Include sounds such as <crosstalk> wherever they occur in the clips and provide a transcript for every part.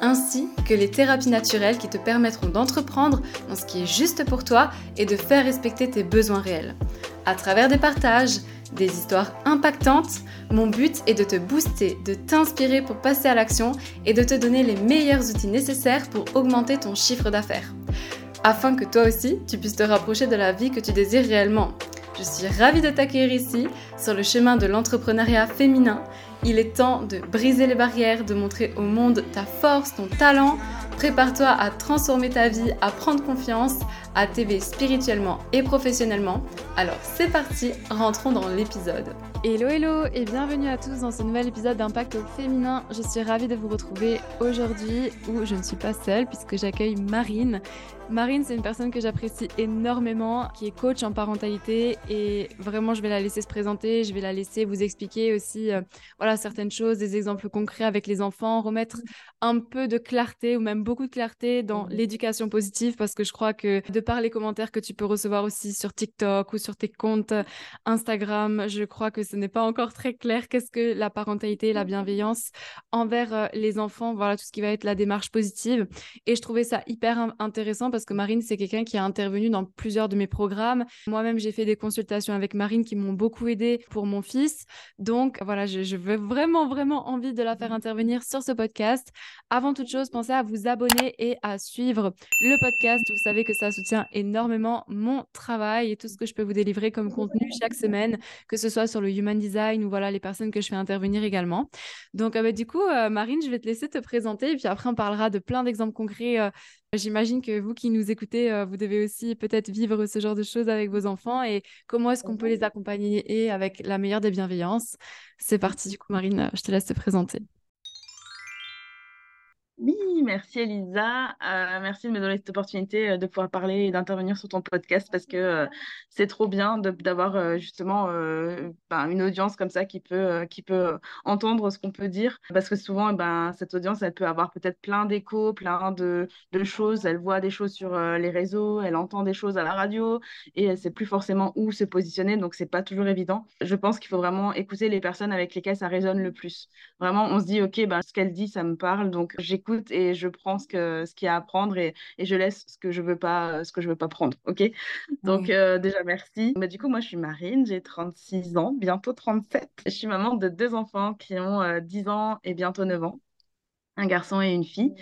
ainsi que les thérapies naturelles qui te permettront d'entreprendre dans ce qui est juste pour toi et de faire respecter tes besoins réels. À travers des partages, des histoires impactantes, mon but est de te booster, de t'inspirer pour passer à l'action et de te donner les meilleurs outils nécessaires pour augmenter ton chiffre d'affaires. Afin que toi aussi, tu puisses te rapprocher de la vie que tu désires réellement. Je suis ravie de t'accueillir ici, sur le chemin de l'entrepreneuriat féminin. Il est temps de briser les barrières, de montrer au monde ta force, ton talent. Prépare-toi à transformer ta vie, à prendre confiance, à t'élever spirituellement et professionnellement. Alors c'est parti, rentrons dans l'épisode. Hello hello et bienvenue à tous dans ce nouvel épisode d'Impact féminin. Je suis ravie de vous retrouver aujourd'hui où je ne suis pas seule puisque j'accueille Marine. Marine, c'est une personne que j'apprécie énormément, qui est coach en parentalité et vraiment je vais la laisser se présenter, je vais la laisser vous expliquer aussi euh, voilà certaines choses, des exemples concrets avec les enfants, remettre un peu de clarté ou même beaucoup de clarté dans l'éducation positive parce que je crois que de par les commentaires que tu peux recevoir aussi sur TikTok ou sur tes comptes Instagram, je crois que ce n'est pas encore très clair qu'est-ce que la parentalité et la bienveillance envers euh, les enfants, voilà tout ce qui va être la démarche positive et je trouvais ça hyper intéressant parce que Marine, c'est quelqu'un qui a intervenu dans plusieurs de mes programmes. Moi-même, j'ai fait des consultations avec Marine qui m'ont beaucoup aidé pour mon fils. Donc voilà, je, veux vraiment, vraiment envie de la faire intervenir sur ce podcast. Avant toute chose, pensez à vous abonner et à suivre le podcast. Vous savez que ça soutient énormément mon travail et tout ce que je peux vous délivrer comme contenu chaque semaine, que ce soit sur le human design ou voilà les personnes que je fais intervenir également. Donc euh, bah, du coup, euh, Marine, je vais te laisser te présenter et puis après on parlera de plein d'exemples concrets euh, J'imagine que vous qui nous écoutez, vous devez aussi peut-être vivre ce genre de choses avec vos enfants et comment est-ce qu'on peut les accompagner et avec la meilleure des bienveillances. C'est parti du coup, Marine, je te laisse te présenter. Oui, merci Elisa. Euh, merci de me donner cette opportunité euh, de pouvoir parler et d'intervenir sur ton podcast parce que euh, c'est trop bien d'avoir justement ben, une audience comme ça qui peut, qui peut entendre ce qu'on peut dire. Parce que souvent, ben, cette audience, elle peut avoir peut-être plein d'échos, plein de, choses. Elle voit des choses sur les réseaux, elle entend des choses à la radio et elle sait plus forcément où se positionner. Donc, c'est pas toujours évident. Je pense qu'il faut vraiment écouter les personnes avec lesquelles ça résonne le plus. Vraiment, on se dit, OK, ben, ce qu'elle dit, ça me parle. Donc, j'écoute et je prends ce que ce qu'il y a à prendre et, et, je laisse ce que je veux pas ce que je veux pas prendre ok? Donc euh, déjà merci. Mais du coup moi je suis Marine j'ai 36 ans bientôt 37 je suis maman de deux enfants qui ont 10 euh, ans et bientôt 9 ans un garçon et une fille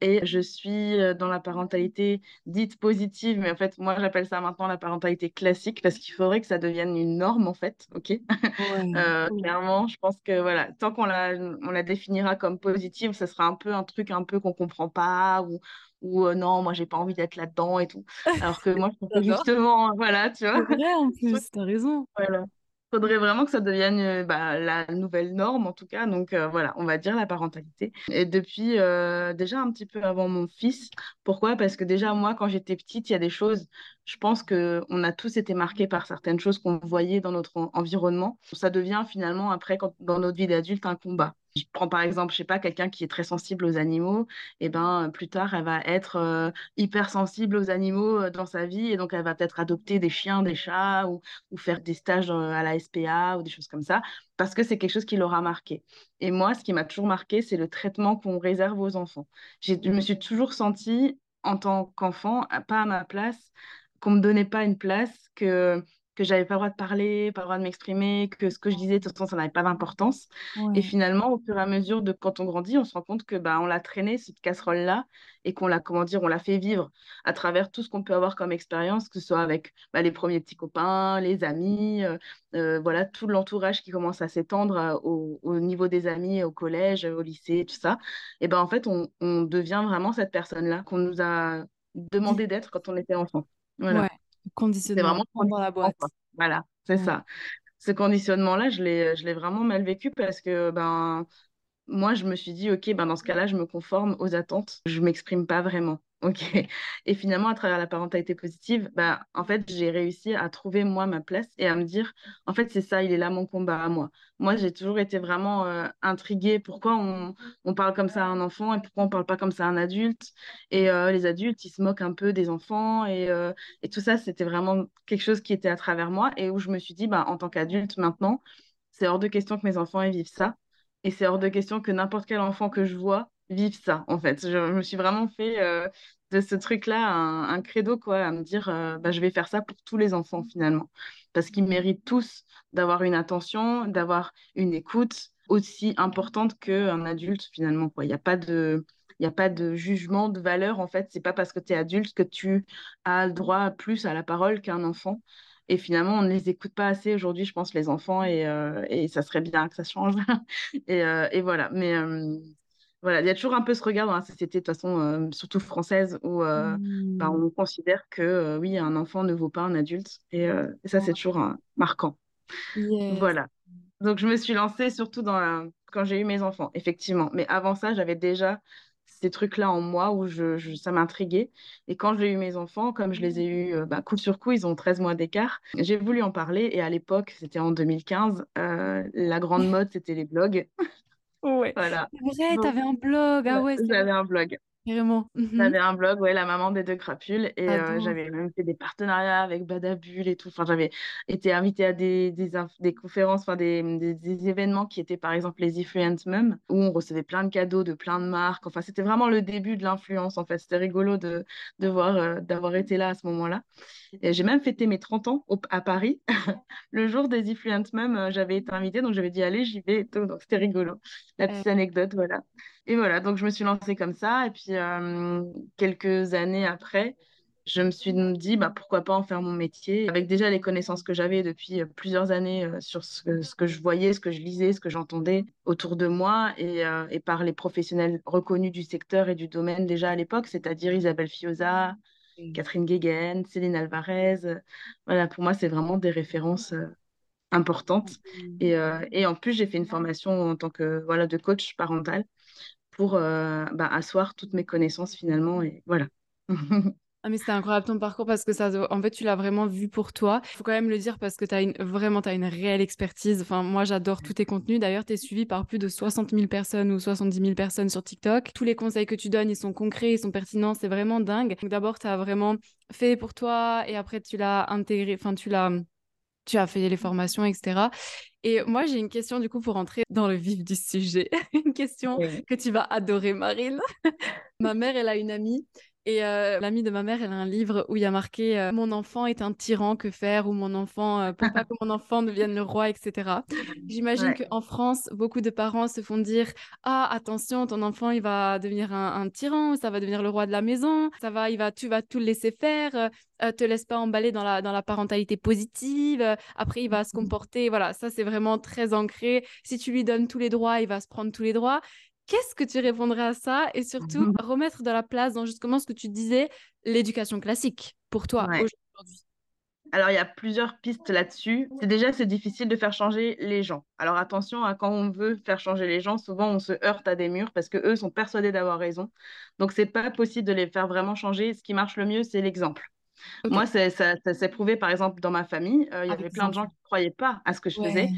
et je suis euh, dans la parentalité dite positive, mais en fait, moi, j'appelle ça maintenant la parentalité classique parce qu'il faudrait que ça devienne une norme, en fait, ok? <laughs> Euh, Clairement, je pense que voilà, tant qu'on la, on la définira comme positive, ce sera un peu un truc un peu qu'on comprend pas ou, ou euh, non, moi, j'ai pas envie d'être là-dedans et tout. <laughs> Alors que moi, je pense que justement, voilà, tu vois? C'est vrai, en <laughs> plus, t'as raison. Voilà faudrait vraiment que ça devienne euh, bah, la nouvelle norme, en tout cas. Donc euh, voilà, on va dire la parentalité. Et depuis euh, déjà un petit peu avant mon fils. Pourquoi? Parce que déjà, moi, quand j'étais petite, il y a des choses, je pense qu'on a tous été marqués par certaines choses qu'on voyait dans notre environnement. Ça devient finalement, après, dans notre vie d'adulte, un combat. Je prends par exemple, je sais pas, quelqu'un qui est très sensible aux animaux, et ben plus tard, elle va être euh, hyper sensible aux animaux euh, dans sa vie, et donc elle va peut-être adopter des chiens, des chats, ou, faire des stages euh, à la SPA, ou des choses comme ça, parce que c'est quelque chose qui l'aura marqué. Et moi, ce qui m'a toujours marqué, c'est le traitement qu'on réserve aux enfants. Je me suis toujours sentie, en tant qu'enfant, pas à ma place, qu'on me donnait pas une place, que que j'avais pas le droit de parler, pas le droit de m'exprimer, que ce que je disais, de toute façon, ça n'avait pas d'importance. Et finalement, au fur et à mesure de quand on grandit, on se rend compte que bah, on l'a traîné, cette casserole-là, et qu'on l'a, comment dire, on l'a fait vivre à travers tout ce qu'on peut avoir comme expérience, que ce soit avec bah, les premiers petits copains, les amis, euh, euh, voilà, tout l'entourage qui commence à s'étendre euh, au, au, niveau des amis, au collège, au lycée, tout ça. Et ben en fait, on, on devient vraiment cette personne-là qu'on nous a demandé d'être quand on était enfant. Voilà. Conditionnement vraiment dans la boîte. Voilà, c'est ça. Ce conditionnement-là, je l'ai, je l'ai vraiment mal vécu parce que ben, moi, je me suis dit, OK, ben dans ce cas-là, je me conforme aux attentes. Je m'exprime pas vraiment. OK. Et finalement, à travers la parentalité positive, bah, en fait, j'ai réussi à trouver moi ma place et à me dire, en fait, c'est ça, il est là mon combat à moi. Moi, j'ai toujours été vraiment intriguée. Pourquoi on, parle comme ça à un enfant et pourquoi on parle pas comme ça à un adulte? Et les adultes, ils se moquent un peu des enfants et, et tout ça, c'était vraiment quelque chose qui était à travers moi et où je me suis dit, bah, en tant qu'adulte maintenant, c'est hors de question que mes enfants vivent ça. Et c'est hors de question que n'importe quel enfant que je vois vive ça, en fait. Je, me suis vraiment fait euh, de ce truc-là un, credo, quoi, à me dire, euh, bah, je vais faire ça pour tous les enfants, finalement. Parce qu'ils méritent tous d'avoir une attention, d'avoir une écoute aussi importante qu'un adulte, finalement, quoi. Il n'y a pas de... Il n'y a pas de jugement de valeur, en fait. C'est pas parce que tu es adulte que tu as le droit plus à la parole qu'un enfant. Et finalement, on ne les écoute pas assez aujourd'hui, je pense, les enfants, et, euh, et ça serait bien que ça change. <laughs> et, et, voilà. Mais voilà, il y a toujours un peu ce regard dans la société, de toute façon, surtout française, où bah, Mmh. on considère que oui, un enfant ne vaut pas un adulte. Et, et ça, c'est toujours marquant. Yes. Voilà. Donc, je me suis lancée surtout dans la... quand j'ai eu mes enfants, effectivement. Mais avant ça, j'avais déjà ces trucs-là en moi où je, je- ça m'intriguait. Et quand j'ai eu mes enfants, comme je les ai eus euh, bah, coup sur coup, ils ont 13 mois d'écart, j'ai voulu en parler. Et à l'époque, c'était en 2015, euh, la grande <laughs> mode, c'était les blogs. Ouais. Voilà. C'est vrai, t'avais un blog. Ah ouais, ouais, c'est vrai. j'avais un blog. Carrément. Mhm. J'avais un blog, ouais, la maman des deux crapules, et euh, j'avais même fait des partenariats avec Badabul et tout. Enfin, j'avais été invitée à des, des, conférences, enfin, des, des, des événements qui étaient par exemple les Influence Mum, où on recevait plein de cadeaux de plein de marques. Enfin, c'était vraiment le début de l'influence, en fait. C'était rigolo de, de voir, euh, d'avoir été là à ce moment-là. Et j'ai même fêté mes 30 ans au- à Paris. <laughs> Le jour des Influence Mum, euh, j'avais été invitée, donc j'avais dit, allez, j'y vais et tout. Donc, c'était rigolo. La petite anecdote, voilà. Et voilà, donc je me suis lancée comme ça. Et puis, euh, quelques années après, je me suis dit, bah, pourquoi pas en faire mon métier, avec déjà les connaissances que j'avais depuis euh, plusieurs années euh, sur ce que, ce que je voyais, ce que je lisais, ce que j'entendais autour de moi, et, euh, et par les professionnels reconnus du secteur et du domaine déjà à l'époque, c'est-à-dire Isabelle Fioza, Catherine Guéguen, Céline Alvarez. Voilà, pour moi, c'est vraiment des références euh, importantes. Et, euh, et en plus, j'ai fait une formation en tant que voilà, de coach parental pour euh, bah, asseoir toutes mes connaissances finalement. Et voilà. <laughs> Ah mais c'était incroyable ton parcours parce que ça, en fait, tu l'as vraiment vu pour toi. Il faut quand même le dire parce que tu as une, vraiment, tu as une réelle expertise. Enfin, moi, j'adore tous tes contenus. D'ailleurs, tu es suivi par plus de 60 000 personnes ou 70 000 personnes sur TikTok. Tous les conseils que tu donnes, ils sont concrets, ils sont pertinents. C'est vraiment dingue. D'abord, tu as vraiment fait pour toi et après, tu l'as intégré, enfin, tu l'as, tu as fait les formations, etc. Et moi, j'ai une question du coup pour entrer dans le vif du sujet. <laughs> une question Oui. que tu vas adorer, Marine. <laughs> Ma mère, elle a une amie. Et euh, l'amie de ma mère, elle a un livre où il y a marqué euh, Mon enfant est un tyran, que faire? Ou mon enfant, euh, pour pas que mon enfant devienne le roi, etc. J'imagine Ouais. qu'en France, beaucoup de parents se font dire Ah, attention, ton enfant, il va devenir un, un tyran, ça va devenir le roi de la maison, ça va, il va, tu vas tout le laisser faire, euh, te laisse pas emballer dans la, dans la parentalité positive, après, il va se comporter. Voilà, ça, c'est vraiment très ancré. Si tu lui donnes tous les droits, il va se prendre tous les droits. Qu'est-ce que tu répondrais à ça? Et surtout, remettre de la place dans justement ce que tu disais, l'éducation classique pour toi Ouais. aujourd'hui? Alors, il y a plusieurs pistes là-dessus. C'est déjà, c'est difficile de faire changer les gens. Alors, attention à quand on veut faire changer les gens, souvent on se heurte à des murs parce que eux sont persuadés d'avoir raison. Donc, c'est pas possible de les faire vraiment changer. Ce qui marche le mieux, c'est l'exemple. Moi, c'est- ça, ça s'est prouvé, par exemple, dans ma famille. euh, Il y avec avait plein de gens qui ne croyaient pas à ce que je faisais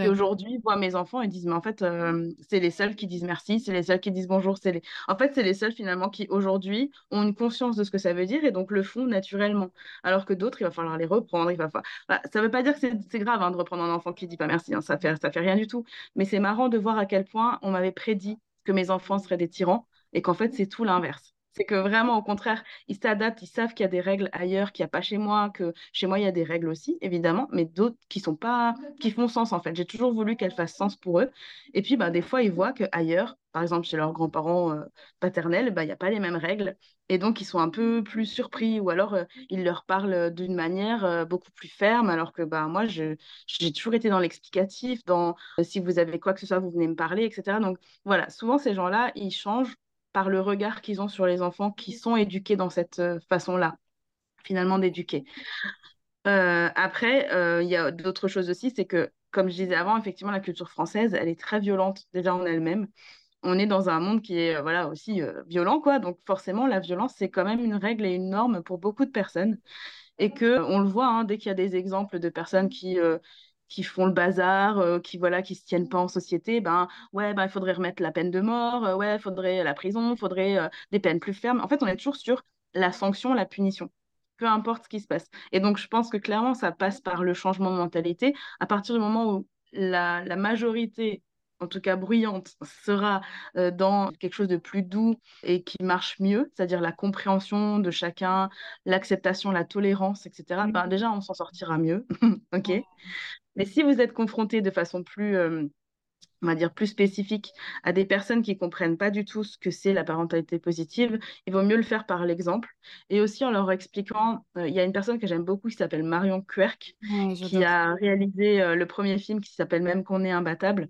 et aujourd'hui voient mes enfants et disent, mais en fait, euh, c'est les seuls qui disent merci, c'est les seuls qui disent bonjour. C'est les... En fait, c'est les seuls finalement qui aujourd'hui ont une conscience de ce que ça veut dire et donc le font naturellement. Alors que d'autres, il va falloir les reprendre. Il va falloir... Voilà, ça ne veut pas dire que c'est grave hein, de reprendre un enfant qui dit pas merci, hein, ça fait, ça fait rien du tout. Mais c'est marrant de voir à quel point on m'avait prédit que mes enfants seraient des tyrans et qu'en fait, c'est tout l'inverse. C'est que vraiment, au contraire, ils s'adaptent, ils savent qu'il y a des règles ailleurs, qu'il n'y a pas chez moi, que chez moi, il y a des règles aussi, évidemment, mais d'autres qui sont pas, qui font sens, en fait. J'ai toujours voulu qu'elles fassent sens pour eux. Et puis, bah, des fois, ils voient qu'ailleurs, par exemple, chez leurs grands-parents euh, paternels, bah, il n'y a pas les mêmes règles. Et donc, ils sont un peu plus surpris, ou alors, euh, ils leur parlent d'une manière euh, beaucoup plus ferme, alors que bah, moi, j'ai toujours été dans l'explicatif, dans euh, si vous avez quoi que ce soit, vous venez me parler, etc. Donc, voilà, souvent, ces gens-là, ils changent par le regard qu'ils ont sur les enfants qui sont éduqués dans cette euh, façon-là, finalement, d'éduquer. Euh, après, euh, il y a d'autres choses aussi, c'est que comme je disais avant, effectivement, la culture française, elle est très violente déjà en elle-même. On est dans un monde qui est euh, voilà aussi euh, violent, quoi. Donc forcément, la violence, c'est quand même une règle et une norme pour beaucoup de personnes. Et que on le voit hein, dès qu'il y a des exemples de personnes qui euh, qui font le bazar, qui voilà, qui se tiennent pas en société, ben ouais, ben il faudrait remettre la peine de mort, ouais, il faudrait la prison, il faudrait des peines plus fermes. En fait, on est toujours sur la sanction, la punition peu importe ce qui se passe. Et donc, je pense que clairement, ça passe par le changement de mentalité. À partir du moment où la, la majorité, en tout cas bruyante, sera euh, dans quelque chose de plus doux et qui marche mieux, c'est-à-dire la compréhension de chacun, l'acceptation, la tolérance, etc., ben, déjà, on s'en sortira mieux. <laughs> OK Mais si vous êtes confronté de façon plus... Euh, on va dire, plus spécifique à des personnes qui comprennent pas du tout ce que c'est la parentalité positive, il vaut mieux le faire par l'exemple. Et aussi en leur expliquant, euh, il y a une personne que j'aime beaucoup qui s'appelle Marion Querc, qui a réalisé euh, le premier film qui s'appelle Même qu'on est imbattable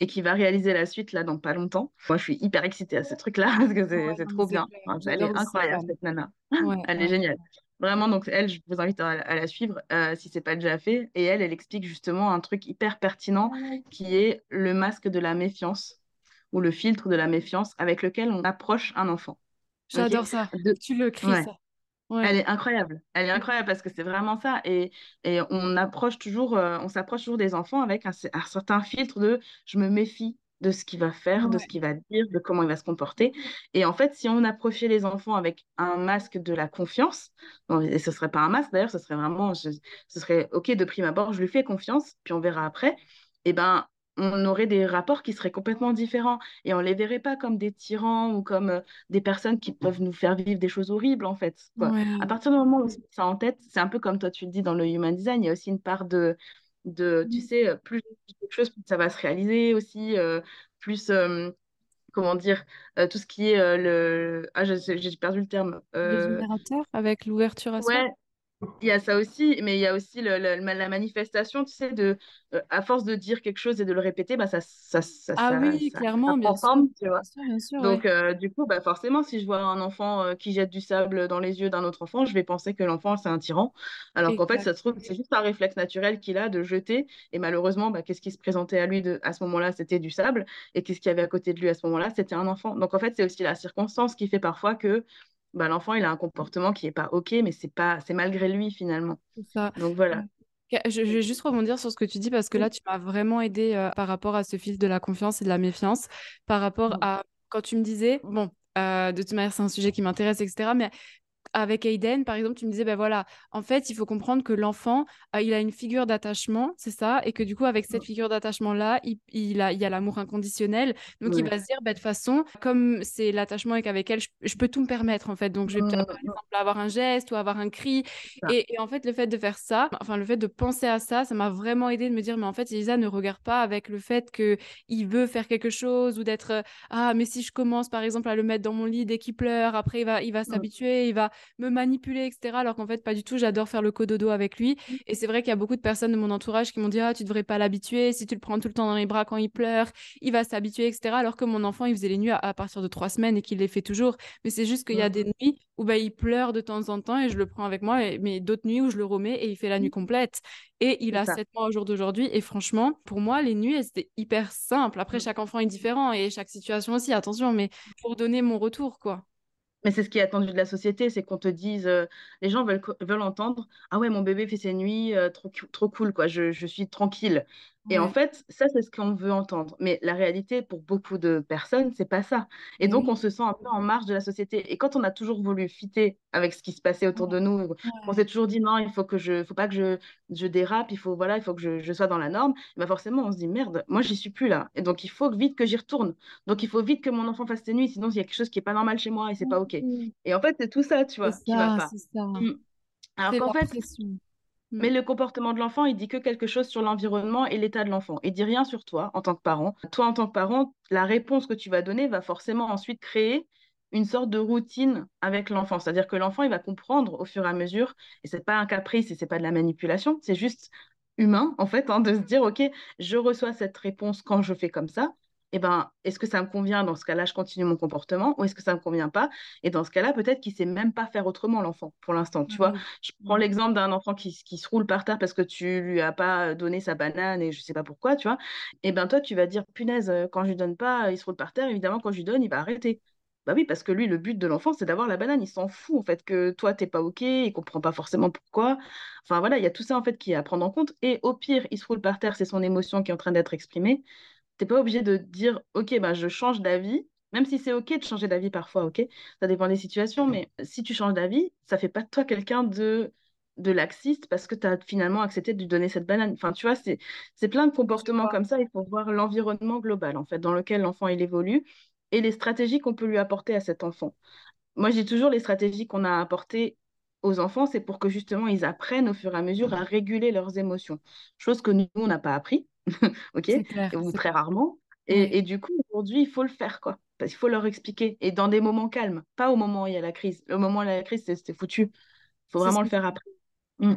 et qui va réaliser la suite là dans pas longtemps. Moi, je suis hyper excitée à ce truc-là <laughs> parce que c'est trop bien. elle est incroyable, cette nana. elle est géniale. Vraiment, donc elle, je vous invite à, la suivre euh, si c'est pas déjà fait. Et elle, elle explique justement un truc hyper pertinent qui est le masque de la méfiance ou le filtre de la méfiance avec lequel on approche un enfant. J'adore ça. Tu le cries ça. Elle est incroyable. Elle est incroyable parce que c'est vraiment ça. Et, et on approche toujours, euh, on s'approche toujours des enfants avec un, un, certain filtre de je me méfie de ce qu'il va faire, de ce qu'il va dire, de comment il va se comporter. Et en fait, si on approchait les enfants avec un masque de la confiance, et ce serait pas un masque d'ailleurs, ce serait vraiment, ce serait ok de prime abord, je lui fais confiance, puis on verra après. Et eh ben, on aurait des rapports qui seraient complètement différents et on les verrait pas comme des tyrans ou comme euh, des personnes qui peuvent nous faire vivre des choses horribles en fait. À partir du moment où on ça en tête, c'est un peu comme toi tu le dis dans le human design, il y a aussi une part de de, tu mmh. sais, plus quelque chose, plus ça va se réaliser aussi, euh, plus, euh, comment dire, euh, tout ce qui est le... Ah, j'ai perdu le terme. Le générateur avec l'ouverture à ouais, il y a ça aussi, mais il y a aussi le, la manifestation, tu sais, de, euh, à force de dire quelque chose et de le répéter, bah, ça, ça, ça, ah ça, oui, clairement, bien, sûr. tu vois. Bien sûr, Donc, euh, du coup, bah, forcément, si je vois un enfant euh, qui jette du sable dans les yeux d'un autre enfant, je vais penser que l'enfant, c'est un tyran. Alors qu'en fait, ça se trouve, c'est juste un réflexe naturel qu'il a de jeter. Et malheureusement, bah, qu'est-ce qui se présentait à lui de, à ce moment-là C'était du sable. Et qu'est-ce qu'il y avait à côté de lui à ce moment-là C'était un enfant. Donc, en fait, c'est aussi la circonstance qui fait parfois que bah, l'enfant, il a un comportement qui n'est pas OK, mais c'est pas, c'est malgré lui finalement. Ça. Donc voilà. Je, vais juste rebondir sur ce que tu dis parce que là, tu m'as vraiment aidé euh, par rapport à ce fil de la confiance et de la méfiance, par rapport à quand tu me disais, bon, euh, de toute manière, c'est un sujet qui m'intéresse, etc. Mais avec Aiden, par exemple, tu me disais, ben voilà, en fait, il faut comprendre que l'enfant, euh, il a une figure d'attachement, c'est ça, et que du coup, avec cette figure d'attachement-là, il, il, a, il y a l'amour inconditionnel. Donc, il va se dire, ben, de toute façon, comme c'est l'attachement avec elle, je, peux tout me permettre, en fait. Donc, je vais peut-être, par exemple, avoir un geste ou avoir un cri. Et, en fait, le fait de faire ça, enfin, le fait de penser à ça, ça m'a vraiment aidé de me dire, mais en fait, Elisa ne regarde pas avec le fait qu'il veut faire quelque chose ou d'être, ah, mais si je commence, par exemple, à le mettre dans mon lit dès qu'il pleure, après, il va, il va s'habituer, il va me manipuler, etc. Alors qu'en fait, pas du tout. J'adore faire le cododo avec lui. Mmh. Et c'est vrai qu'il y a beaucoup de personnes de mon entourage qui m'ont dit Ah, tu devrais pas l'habituer. Si tu le prends tout le temps dans les bras quand il pleure, il va s'habituer, etc. Alors que mon enfant, il faisait les nuits à, partir de trois semaines et qu'il les fait toujours. Mais c'est juste qu'il y a des nuits où bah, il pleure de temps en temps et je le prends avec moi. mais d'autres nuits où je le remets et il fait la nuit mmh. complète. Et il a sept mois au jour d'aujourd'hui. Et franchement, pour moi, les nuits, c'était hyper simple. Après, mmh. chaque enfant est différent et chaque situation aussi, attention, mais pour donner mon retour, quoi. Mais c'est ce qui est attendu de la société, c'est qu'on te dise, euh, les gens veulent, entendre, ah ouais, mon bébé fait ses nuits, euh, trop, cool, quoi, je suis tranquille. Et en fait, ça, c'est ce qu'on veut entendre. Mais la réalité, pour beaucoup de personnes, c'est pas ça. Et donc, on se sent un peu en marge de la société. Et quand on a toujours voulu fitter avec ce qui se passait autour de nous, on s'est toujours dit non, il faut que je, faut pas que je, je dérape, il faut voilà, il faut que je, je sois dans la norme. Et ben forcément, on se dit merde, moi, j'y suis plus là. Et donc, il faut vite que j'y retourne. Donc, il faut vite que mon enfant fasse ses nuits, sinon il y a quelque chose qui est pas normal chez moi et c'est pas ok. Et en fait, c'est tout ça, tu vois, qui va pas. Ça. Mmh. Alors qu'en fait, mais mm. le comportement de l'enfant, il dit que quelque chose sur l'environnement et l'état de l'enfant. Il dit rien sur toi en tant que parent. Toi, en tant que parent, la réponse que tu vas donner va forcément ensuite créer une sorte de routine avec l'enfant. C'est-à-dire que l'enfant, il va comprendre au fur et à mesure, et c'est pas un caprice et c'est pas de la manipulation, c'est juste humain, en fait, hein, de se dire, OK, je reçois cette réponse quand je fais comme ça, eh ben, est-ce que ça me convient Dans ce cas-là, je continue mon comportement ou est-ce que ça ne me convient pas? Et dans ce cas-là, peut-être qu'il ne sait même pas faire autrement, l'enfant, pour l'instant. Tu vois, je prends l'exemple d'un enfant qui, qui, se roule par terre parce que tu lui as pas donné sa banane et je ne sais pas pourquoi, tu vois? Et eh ben toi, tu vas dire, punaise, quand je lui donne pas, il se roule par terre. Évidemment, quand je lui donne, il va arrêter. Bah oui, parce que lui, le but de l'enfant, c'est d'avoir la banane. Il s'en fout, en fait, que toi, t'es pas OK, il comprend pas forcément pourquoi. Enfin, voilà, il y a tout ça, en fait, qui est à prendre en compte. Et au pire, il se roule par terre, c'est son émotion qui est en train d'être exprimée. T'es pas obligé de dire, OK, bah, je change d'avis, même si c'est OK de changer d'avis parfois, OK? Ça dépend des situations, mais si tu changes d'avis, ça fait pas de toi quelqu'un de de laxiste parce que tu as finalement accepté de lui donner cette banane. Enfin, tu vois, c'est plein de comportements comme ça. Il faut voir l'environnement global, en fait, dans lequel l'enfant il évolue et les stratégies qu'on peut lui apporter à cet enfant. Moi, j'ai toujours les stratégies qu'on a apportées aux enfants, c'est pour que justement ils apprennent au fur et à mesure à réguler leurs émotions. Chose que nous, on n'a pas appris, <laughs> ok Ou très rarement. Et, et, du coup, aujourd'hui, il faut le faire, quoi. Parce qu'il faut leur expliquer. Et dans des moments calmes, pas au moment où il y a la crise. Le moment où il y a la crise, c'était foutu. Il faut vraiment le faire après. Mm.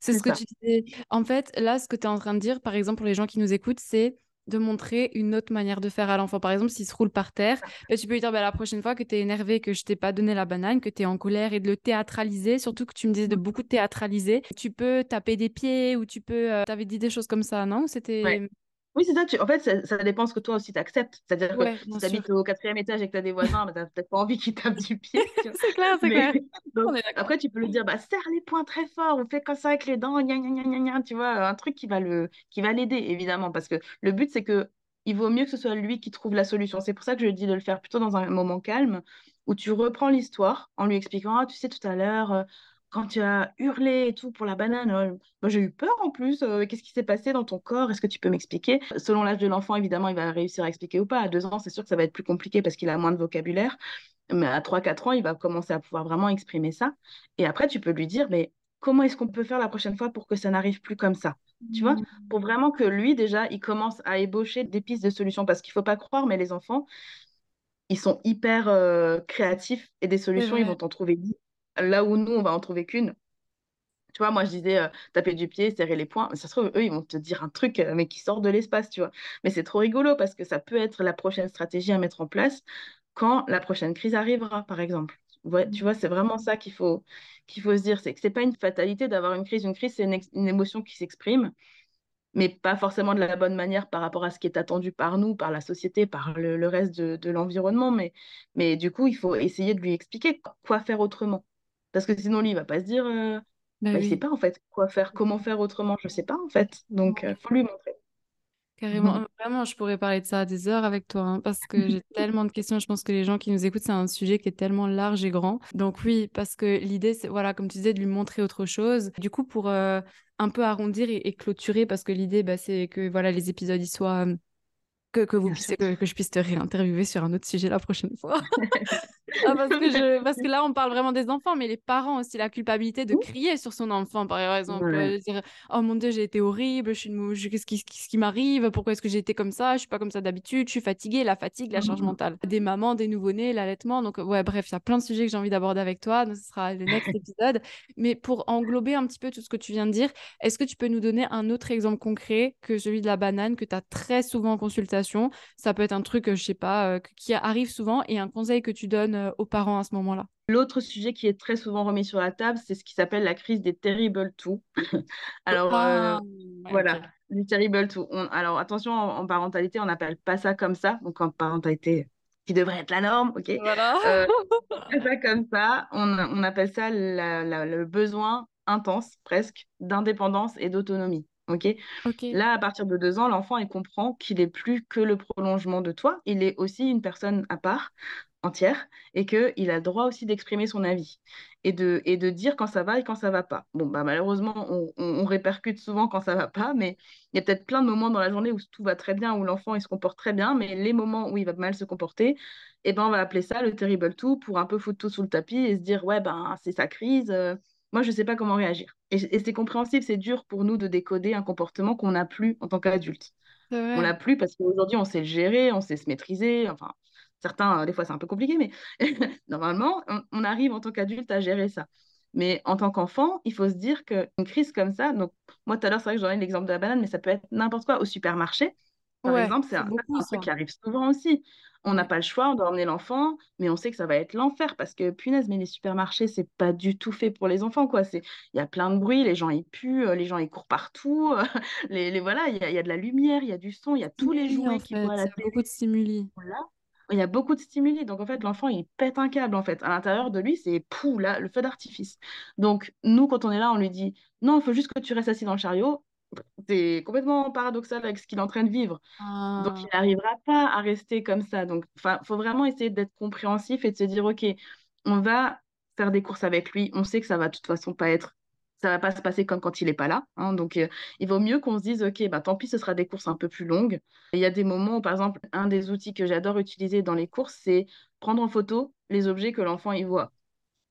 C'est ce que tu disais. En fait, là, ce que tu es en train de dire, par exemple, pour les gens qui nous écoutent, c'est de montrer une autre manière de faire à l'enfant. Par exemple, s'il se roule par terre, bah, tu peux lui dire bah, la prochaine fois que tu es énervé, que je t'ai pas donné la banane, que tu es en colère et de le théâtraliser, surtout que tu me disais de beaucoup théâtraliser. Tu peux taper des pieds ou tu peux. Euh, tu avais dit des choses comme ça, non? C'était. Oui, c'est ça. En fait, ça, dépend ce que toi aussi tu acceptes. C'est-à-dire que si tu habites au quatrième étage et que tu as des voisins, bah, tu n'as peut-être pas envie qu'ils tapent du pied. <laughs> c'est clair, c'est clair. <laughs> après, tu peux lui dire bah, serre les poings très fort, on fait comme ça avec les dents, gna, gna, gna, gna, tu vois, un truc qui va le, qui va l'aider, évidemment. Parce que le but, c'est que il vaut mieux que ce soit lui qui trouve la solution. C'est pour ça que je dis de le faire plutôt dans un moment calme où tu reprends l'histoire en lui expliquant ah, tu sais, tout à l'heure, euh, quand tu as hurlé et tout pour la banane, euh, moi j'ai eu peur en plus. Euh, qu'est-ce qui s'est passé dans ton corps? Est-ce que tu peux m'expliquer? Selon l'âge de l'enfant, évidemment, il va réussir à expliquer ou pas. À deux ans, c'est sûr que ça va être plus compliqué parce qu'il a moins de vocabulaire. Mais à 3-4 ans, il va commencer à pouvoir vraiment exprimer ça. Et après, tu peux lui dire, mais comment est-ce qu'on peut faire la prochaine fois pour que ça n'arrive plus comme ça? Tu vois? Mmh. Pour vraiment que lui, déjà, il commence à ébaucher des pistes de solutions. Parce qu'il ne faut pas croire, mais les enfants, ils sont hyper euh, créatifs et des solutions, ils vont t'en trouver Là où nous, on va en trouver qu'une. Tu vois, moi, je disais euh, taper du pied, serrer les poings. Mais ça se trouve, eux, ils vont te dire un truc, euh, mais qui sort de l'espace, tu vois. Mais c'est trop rigolo parce que ça peut être la prochaine stratégie à mettre en place quand la prochaine crise arrivera, par exemple. Ouais, tu vois, c'est vraiment ça qu'il faut, qu'il faut se dire. C'est que c'est pas une fatalité d'avoir une crise. Une crise, c'est une, émotion qui s'exprime, mais pas forcément de la bonne manière par rapport à ce qui est attendu par nous, par la société, par le, reste de, l'environnement. Mais, mais du coup, il faut essayer de lui expliquer quoi faire autrement. Parce que sinon, lui, il va pas se dire, euh, bah, bah, il sait pas en fait quoi faire, comment faire autrement, je sais pas en fait. Donc, il euh, faut lui montrer. Carrément, mmh. vraiment, je pourrais parler de ça des heures avec toi, hein, parce que j'ai <laughs> tellement de questions. Je pense que les gens qui nous écoutent, c'est un sujet qui est tellement large et grand. Donc oui, parce que l'idée, c'est, voilà, comme tu disais, de lui montrer autre chose. Du coup, pour euh, un peu arrondir et, clôturer, parce que l'idée, bah, c'est que voilà, les épisodes ils soient que, que, vous puissiez, que, je puisse te réinterviewer sur un autre sujet la prochaine fois. <laughs> Ah, parce, que je, parce que là, on parle vraiment des enfants, mais les parents aussi, la culpabilité de crier sur son enfant, par exemple. Euh, dire Oh mon Dieu, j'ai été horrible, je suis une... qu'est-ce qui, ce qui m'arrive Pourquoi est-ce que j'ai été comme ça Je suis pas comme ça d'habitude, je suis fatiguée, la fatigue, la charge mmh. mentale. Des mamans, des nouveau-nés, l'allaitement. Donc, ouais, bref, il y a plein de sujets que j'ai envie d'aborder avec toi. Donc, ce sera le next <laughs> épisode. Mais pour englober un petit peu tout ce que tu viens de dire, est-ce que tu peux nous donner un autre exemple concret que celui de la banane que tu as très souvent en consultation? Ça peut être un truc, je sais pas, euh, qui arrive souvent et un conseil que tu donnes euh, aux parents à ce moment-là. L'autre sujet qui est très souvent remis sur la table, c'est ce qui s'appelle la crise des terrible two. <laughs> alors, euh, ah, voilà, les terrible two. alors, attention, en, parentalité, on n'appelle pas ça comme ça. Donc, en parentalité qui devrait être la norme, ok? Voilà. <laughs> ça comme ça. On, on appelle ça le besoin intense, presque, d'indépendance et d'autonomie. ok? Là, à partir de deux ans, l'enfant il comprend qu'il n'est plus que le prolongement de toi, il est aussi une personne à part, entière, et qu'il a le droit aussi d'exprimer son avis et de, et de dire quand ça va et quand ça va pas. Bon, bah, malheureusement, on, répercute souvent quand ça va pas, mais il y a peut-être plein de moments dans la journée où tout va très bien, où l'enfant il se comporte très bien, mais les moments où il va mal se comporter, eh ben, on va appeler ça le terrible tout pour un peu foutre tout sous le tapis et se dire, ouais, ben, c'est sa crise. Euh, moi, je ne sais pas comment réagir. Et, c'est compréhensible, c'est dur pour nous de décoder un comportement qu'on n'a plus en tant qu'adulte. On l'a plus parce qu'aujourd'hui, on sait le gérer, on sait se maîtriser. Enfin, certains, des fois, c'est un peu compliqué, mais <laughs> normalement, on, arrive en tant qu'adulte à gérer ça. Mais en tant qu'enfant, il faut se dire qu'une crise comme ça, donc moi tout à l'heure, c'est vrai que j'en ai l'exemple de la banane, mais ça peut être n'importe quoi au supermarché. Par Ouais, exemple, c'est un, beaucoup un ça. truc qui arrive souvent aussi. On n'a pas le choix, on doit emmener l'enfant, mais on sait que ça va être l'enfer parce que, punaise, mais les supermarchés, c'est pas du tout fait pour les enfants, quoi. C'est, il y a plein de bruit, les gens ils puent, euh, les gens ils courent partout, <laughs> les, les- voilà, il y a, il y a de la lumière, il y a du son, il y a tous les jouets qu'ils voient la a beaucoup de télé. stimuli. Il y a beaucoup de stimuli, donc en fait, l'enfant il pète un câble en fait. À l'intérieur de lui, c'est pou là, le feu d'artifice. Donc nous, quand on est là, on lui dit non, il faut juste que tu restes assis dans le chariot. C'est complètement paradoxal avec ce qu'il est en train de vivre. Donc, il Ah, n'arrivera pas à rester comme ça. Donc, enfin, faut vraiment essayer d'être compréhensif et de se dire, OK, on va faire des courses avec lui. On sait que ça va de toute façon pas être, ça va pas se passer comme quand il est pas là. hein. Donc, euh, il vaut mieux qu'on se dise, OK, bah, tant pis, ce sera des courses un peu plus longues. Il y a des moments où, par exemple, un des outils que j'adore utiliser dans les courses, c'est prendre en photo les objets que l'enfant y voit.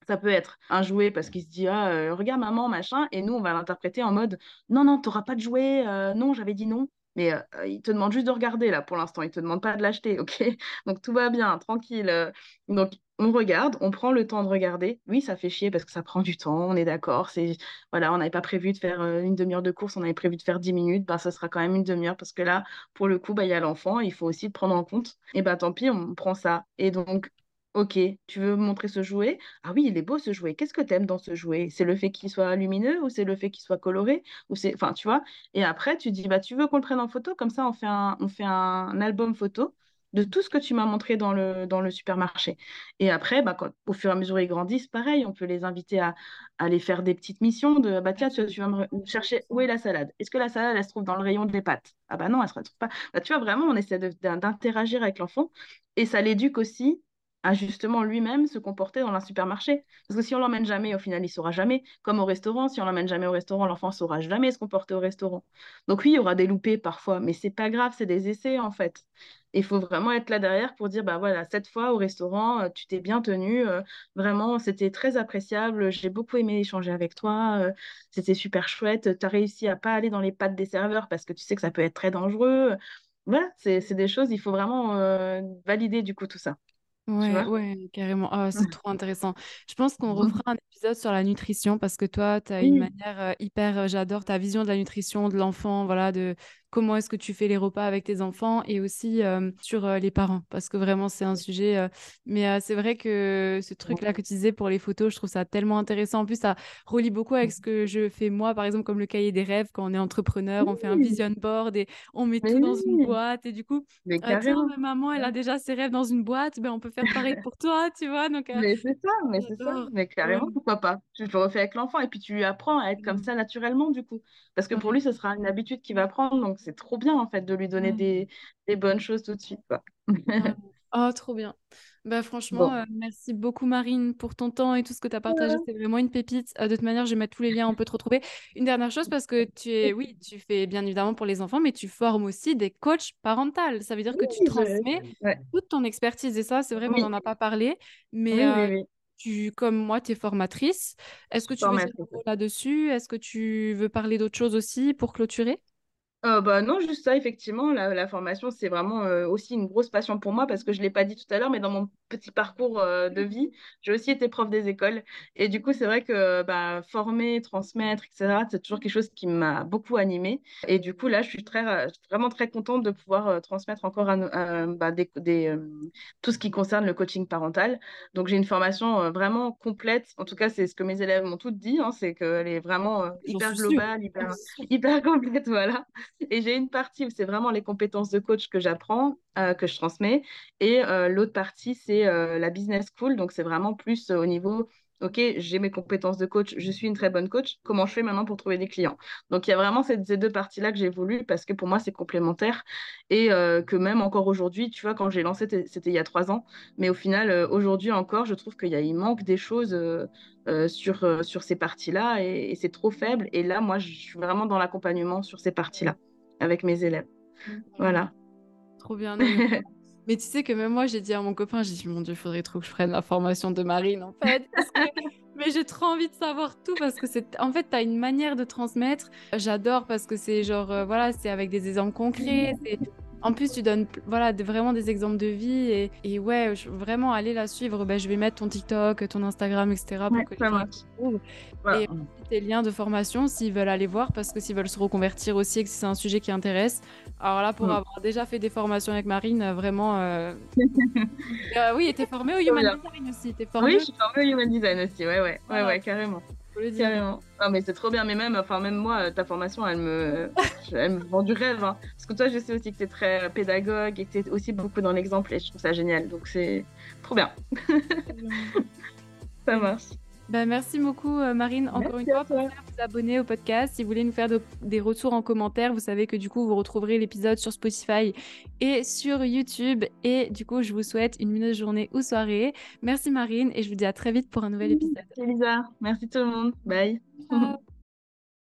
Ça peut être un jouet parce qu'il se dit ah euh, regarde maman machin et nous on va l'interpréter en mode non non t'auras pas de jouet euh, non j'avais dit non mais euh, il te demande juste de regarder là pour l'instant. Il te demande pas de l'acheter ok? <laughs> Donc tout va bien tranquille euh. donc on regarde on prend le temps de regarder. Oui ça fait chier parce que ça prend du temps on est d'accord c'est voilà on n'avait pas prévu de faire euh, une demi-heure de course on avait prévu de faire dix minutes ben ça sera quand même une demi-heure parce que là pour le coup bah il y a l'enfant il faut aussi le prendre en compte. Et ben tant pis on prend ça. Et donc Ok, tu veux montrer ce jouet? Ah oui, il est beau ce jouet. Qu'est-ce que t'aimes dans ce jouet? C'est le fait qu'il soit lumineux ou c'est le fait qu'il soit coloré? Ou c'est... Enfin, tu vois? Et après, tu dis, bah, tu veux qu'on le prenne en photo? Comme ça, on fait un, on fait un album photo de tout ce que tu m'as montré dans le, dans le supermarché. Et après, bah, quand, au fur et à mesure ils grandissent, pareil, on peut les inviter à, aller faire des petites missions de, bah, tiens, tu, vas me chercher où est la salade? Est-ce que la salade, elle se trouve dans le rayon des pâtes? Ah bah non, elle se retrouve pas. Bah, tu vois, vraiment, on essaie d'interagir avec l'enfant et ça l'éduque aussi à justement lui-même se comporter dans un supermarché. Parce que si on l'emmène jamais, au final, il saura jamais. Comme au restaurant, si on l'emmène jamais au restaurant, l'enfant saura jamais se comporter au restaurant. Donc oui, il y aura des loupés parfois, mais c'est pas grave, c'est des essais en fait. Il faut vraiment être là derrière pour dire, bah voilà, cette fois au restaurant, euh, tu t'es bien tenu, euh, vraiment, c'était très appréciable, j'ai beaucoup aimé échanger avec toi, euh, c'était super chouette, tu as réussi à pas aller dans les pattes des serveurs parce que tu sais que ça peut être très dangereux. Voilà, c'est des choses, il faut vraiment valider du coup tout ça, tu Ouais, vois? ouais, carrément. Ah, c'est trop intéressant. Je pense qu'on refera un épisode sur la nutrition parce que toi, tu as une Oui, manière euh, hyper, euh, j'adore ta vision de la nutrition de l'enfant, voilà, de comment est-ce que tu fais les repas avec tes enfants et aussi euh, sur euh, les parents? Parce que vraiment, c'est un sujet. euh, mais c'est vrai que ce truc-là que tu disais pour les photos, je trouve ça tellement intéressant. En plus, ça relie beaucoup avec ce que je fais moi, par exemple, comme le cahier des rêves, quand on est entrepreneur, on fait un vision board et on met tout dans une boîte et du coup, mais euh, tiens, ma maman, elle a déjà ses rêves dans une boîte, ben on peut faire pareil pour toi, tu vois? Donc, Mais c'est ça, mais c'est ça, mais Ouais. carrément, pourquoi pas? Tu le refais avec l'enfant et puis tu lui apprends à être comme Mm. ça naturellement du coup. Parce que pour lui, ce sera une habitude qu'il va prendre, donc c'est trop bien en fait de lui donner Ouais. des, des bonnes choses tout de suite, quoi. <laughs> Ouais. Oh, trop bien. Bah, franchement, Bon. euh, merci beaucoup, Marine, pour ton temps et tout ce que tu as partagé. C'est vraiment une pépite. Euh, de toute manière, je vais mettre tous les liens, on peut te retrouver. Une dernière chose, parce que tu es, oui, tu fais bien évidemment pour les enfants, mais tu formes aussi des coachs parentales. Ça veut dire que tu Oui, transmets ouais. toute ton expertise. Et ça, c'est vrai qu'on Oui, n'en a pas parlé, mais oui, euh, tu, comme moi, tu es formatrice. Est-ce que tu veux dire là-dessus? Est-ce que tu veux parler d'autre chose aussi pour clôturer? Euh, bah non, juste ça, effectivement, la, la formation, c'est vraiment euh, aussi une grosse passion pour moi parce que je ne l'ai pas dit tout à l'heure, mais dans mon petit parcours euh, de vie, j'ai aussi été prof des écoles. Et du coup, c'est vrai que bah, former, transmettre, etc., c'est toujours quelque chose qui m'a beaucoup animée. Et du coup, là, je suis très, vraiment très contente de pouvoir transmettre encore à, nos- à, bah, des, des, tout ce qui concerne le coaching parental. Donc, j'ai une formation vraiment complète. En tout cas, c'est ce que mes élèves m'ont toutes dit, hein, c'est qu'elle est vraiment hyper globale, hyper, hyper <laughs> complète, voilà. Et j'ai une partie où c'est vraiment les compétences de coach que j'apprends, euh, que je transmets. Et euh, l'autre partie, c'est euh, la business school. Donc, c'est vraiment plus au niveau, OK, j'ai mes compétences de coach, je suis une très bonne coach. Comment je fais maintenant pour trouver des clients? Donc, il y a vraiment ces, ces deux parties-là que j'ai voulu parce que pour moi, c'est complémentaire. Et euh, que même encore aujourd'hui, tu vois, quand j'ai lancé, c'était il y a trois ans. Mais au final, euh, aujourd'hui encore, je trouve qu'il il manque des choses euh, sur, sur ces parties-là et, et c'est trop faible. Et là, moi, je suis vraiment dans l'accompagnement sur ces parties-là avec mes élèves. Ouais. Voilà. Trop bien, <laughs> mais tu sais que même moi, j'ai dit à mon copain, j'ai dit, mon Dieu, il faudrait trop que je prenne la formation de Marine, en fait. Que... <laughs> Mais j'ai trop envie de savoir tout parce que c'est, en fait, tu as une manière de transmettre. J'adore parce que c'est genre, euh, voilà, c'est avec des exemples concrets. En plus, tu donnes voilà, vraiment des exemples de vie et, et ouais, vraiment aller la suivre. Ben, je vais mettre ton TikTok, ton Instagram, etc. pour que les gens trouvent. Et tes liens de formation s'ils veulent aller voir parce que s'ils veulent se reconvertir aussi et que c'est un sujet qui intéresse. Alors là, pour mm. avoir déjà fait des formations avec Marine, euh, vraiment. Euh... <laughs> euh, oui, tu es formée au Human Design aussi. Formée oui, je suis formée au Human Design aussi. Ouais, ouais, ouais, ouais, carrément. Carrément. Non, mais c'est trop bien. Mais même, enfin, même moi, ta formation, elle me, <laughs> elle me vend du rêve. Hein. Parce que toi, je sais aussi que tu es très pédagogue et que tu es aussi beaucoup dans l'exemple et je trouve ça génial. Donc, c'est trop bien. <laughs> ça marche. Bah, merci beaucoup, euh, Marine. Encore une fois, pour vous abonner au podcast. Si vous voulez nous faire des retours en commentaire, vous savez que du coup, vous retrouverez l'épisode sur Spotify et sur YouTube. Et du coup, je vous souhaite une minute journée ou soirée. Merci, Marine, et je vous dis à très vite pour un nouvel épisode. Merci, Lisa. Merci tout le monde. Bye. <laughs>